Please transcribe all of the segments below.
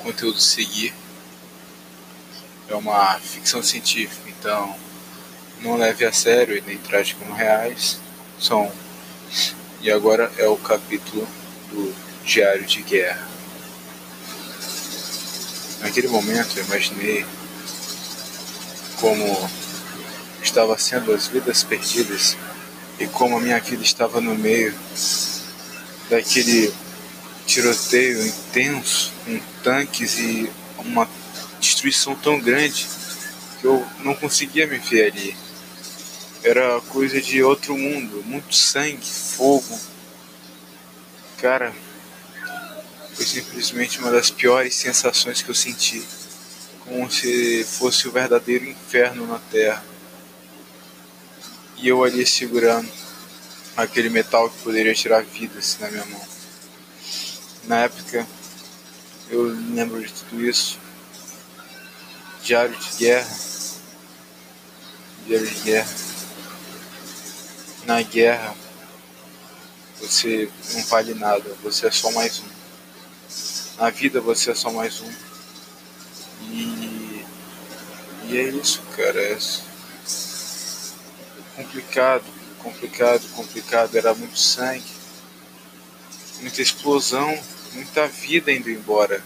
conteúdo seguir é uma ficção científica, então não leve a sério e nem trate como reais. São e agora é o capítulo do Diário de Guerra. Naquele momento eu imaginei como estava sendo as vidas perdidas e como a minha vida estava no meio daquele tiroteio intenso com tanques e uma destruição tão grande que eu não conseguia me ver ali. Era coisa de outro mundo, muito sangue, fogo. Cara, foi simplesmente uma das piores sensações que eu senti, como se fosse o verdadeiro inferno na Terra. E eu ali segurando aquele metal que poderia tirar vidas na minha mão. Na época, eu lembro de tudo isso. Diário de guerra. Diário de guerra. Na guerra, você não vale nada, você é só mais um. Na vida você é só mais um. E, e é isso, cara. É complicado, complicado, complicado. Era muito sangue, muita explosão, muita vida indo embora.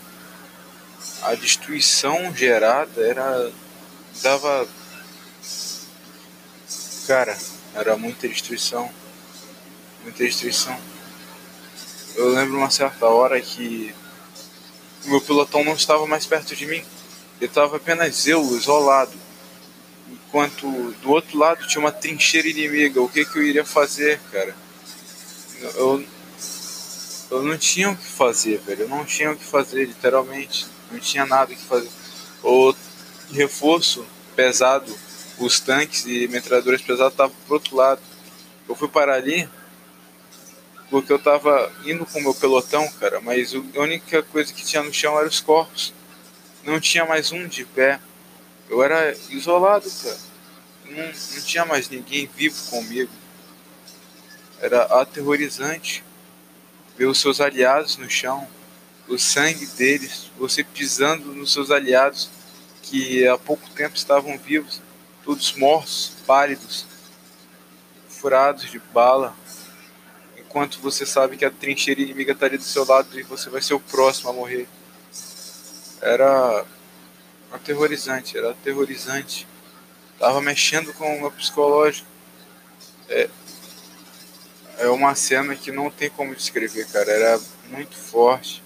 A destruição gerada era. dava. Cara, era muita destruição. Muita destruição. Eu lembro uma certa hora que o meu pelotão não estava mais perto de mim. Eu estava apenas eu, isolado. Enquanto do outro lado tinha uma trincheira inimiga. O que, que eu iria fazer, cara? Eu, eu não tinha o que fazer, velho. Eu não tinha o que fazer, literalmente. Não tinha nada o que fazer. O reforço pesado, os tanques e metralhadoras pesadas estavam pro outro lado. Eu fui parar ali porque eu tava indo com o meu pelotão, cara, mas a única coisa que tinha no chão era os corpos. Não tinha mais um de pé. Eu era isolado, cara. Não, não tinha mais ninguém vivo comigo. Era aterrorizante ver os seus aliados no chão, o sangue deles, você pisando nos seus aliados que há pouco tempo estavam vivos, todos mortos, pálidos, furados de bala enquanto você sabe que a trincheira inimiga está ali do seu lado e você vai ser o próximo a morrer. Era aterrorizante, era aterrorizante. Tava mexendo com o meu psicológico. É, é uma cena que não tem como descrever, cara. Era muito forte.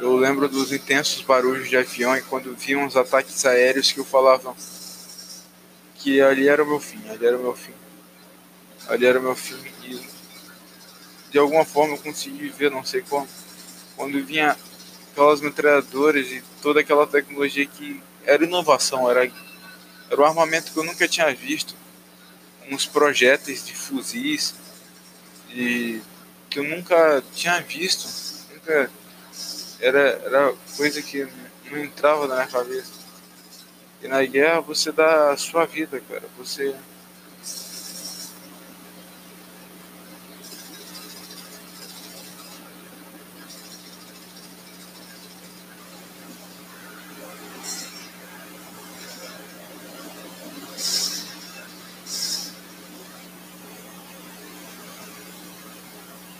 Eu lembro dos intensos barulhos de avião e quando viam os ataques aéreos que eu falava que ali era o meu fim, ali era o meu fim. Ali era o meu fim e de alguma forma eu consegui viver, não sei como. Quando vinha aquelas metralhadoras e toda aquela tecnologia que era inovação, era, era um armamento que eu nunca tinha visto. Uns projéteis de fuzis e que eu nunca tinha visto. Nunca era, era coisa que não entrava na minha cabeça. E na guerra você dá a sua vida, cara. Você